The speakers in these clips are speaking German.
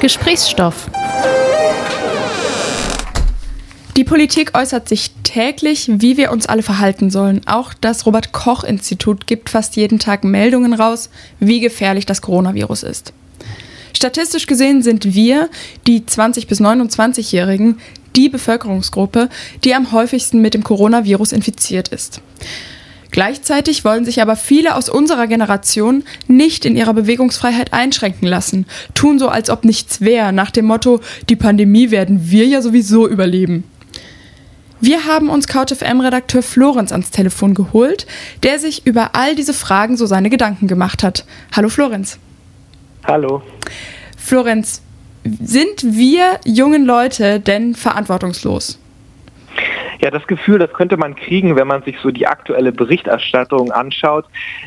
Gesprächsstoff. Die Politik äußert sich täglich, wie wir uns alle verhalten sollen. Auch das Robert Koch Institut gibt fast jeden Tag Meldungen raus, wie gefährlich das Coronavirus ist. Statistisch gesehen sind wir, die 20 bis 29-Jährigen, die Bevölkerungsgruppe, die am häufigsten mit dem Coronavirus infiziert ist. Gleichzeitig wollen sich aber viele aus unserer Generation nicht in ihrer Bewegungsfreiheit einschränken lassen, tun so, als ob nichts wäre, nach dem Motto, die Pandemie werden wir ja sowieso überleben. Wir haben uns CouchFM-Redakteur Florenz ans Telefon geholt, der sich über all diese Fragen so seine Gedanken gemacht hat. Hallo Florenz. Hallo. Florenz, sind wir jungen Leute denn verantwortungslos? Ja, das Gefühl, das könnte man kriegen, wenn man sich so die aktuelle Berichterstattung anschaut.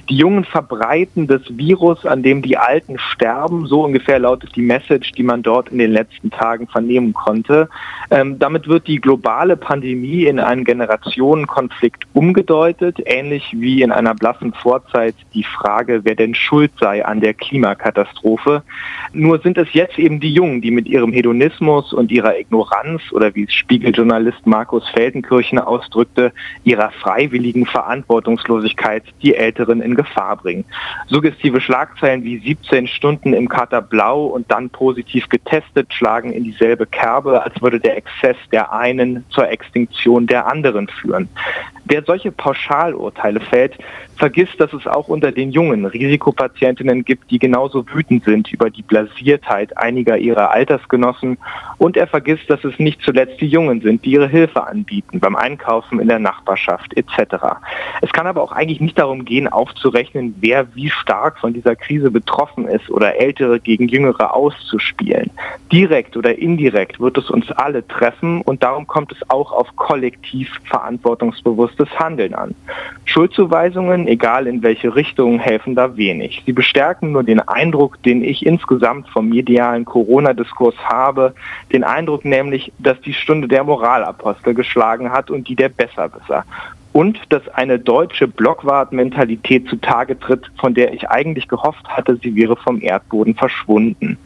Die Jungen verbreiten das Virus, an dem die Alten sterben. So ungefähr lautet die Message, die man dort in den letzten Tagen vernehmen konnte. Ähm, damit wird die globale Pandemie in einen Generationenkonflikt umgedeutet, ähnlich wie in einer blassen Vorzeit die Frage, wer denn schuld sei an der Klimakatastrophe. Nur sind es jetzt eben die Jungen, die mit ihrem Hedonismus und ihrer Ignoranz oder wie Spiegeljournalist Markus Felden Kirchen ausdrückte, ihrer freiwilligen Verantwortungslosigkeit die Älteren in Gefahr bringen. Suggestive Schlagzeilen wie 17 Stunden im Kater Blau und dann positiv getestet schlagen in dieselbe Kerbe, als würde der Exzess der einen zur Extinktion der anderen führen. Wer solche Pauschalurteile fällt, vergisst, dass es auch unter den jungen Risikopatientinnen gibt, die genauso wütend sind über die Blasiertheit einiger ihrer Altersgenossen. Und er vergisst, dass es nicht zuletzt die Jungen sind, die ihre Hilfe anbieten beim Einkaufen in der Nachbarschaft etc. Es kann aber auch eigentlich nicht darum gehen, aufzurechnen, wer wie stark von dieser Krise betroffen ist oder Ältere gegen Jüngere auszuspielen. Direkt oder indirekt wird es uns alle treffen und darum kommt es auch auf kollektiv verantwortungsbewusstes Handeln an. Schuldzuweisungen, egal in welche Richtung, helfen da wenig. Sie bestärken nur den Eindruck, den ich insgesamt vom medialen Corona-Diskurs habe, den Eindruck nämlich, dass die Stunde der Moralapostel geschlagen hat und die der Besserwisser und dass eine deutsche Blockwart-Mentalität zutage tritt, von der ich eigentlich gehofft hatte, sie wäre vom Erdboden verschwunden.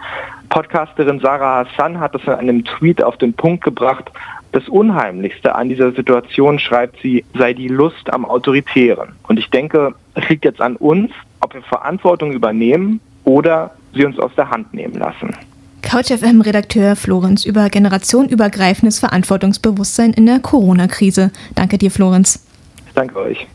Podcasterin Sarah Hassan hat es in einem Tweet auf den Punkt gebracht, das Unheimlichste an dieser Situation, schreibt sie, sei die Lust am Autoritären. Und ich denke, es liegt jetzt an uns, ob wir Verantwortung übernehmen oder sie uns aus der Hand nehmen lassen. CouchFM-Redakteur Florenz über generationenübergreifendes Verantwortungsbewusstsein in der Corona-Krise. Danke dir, Florenz. Danke euch.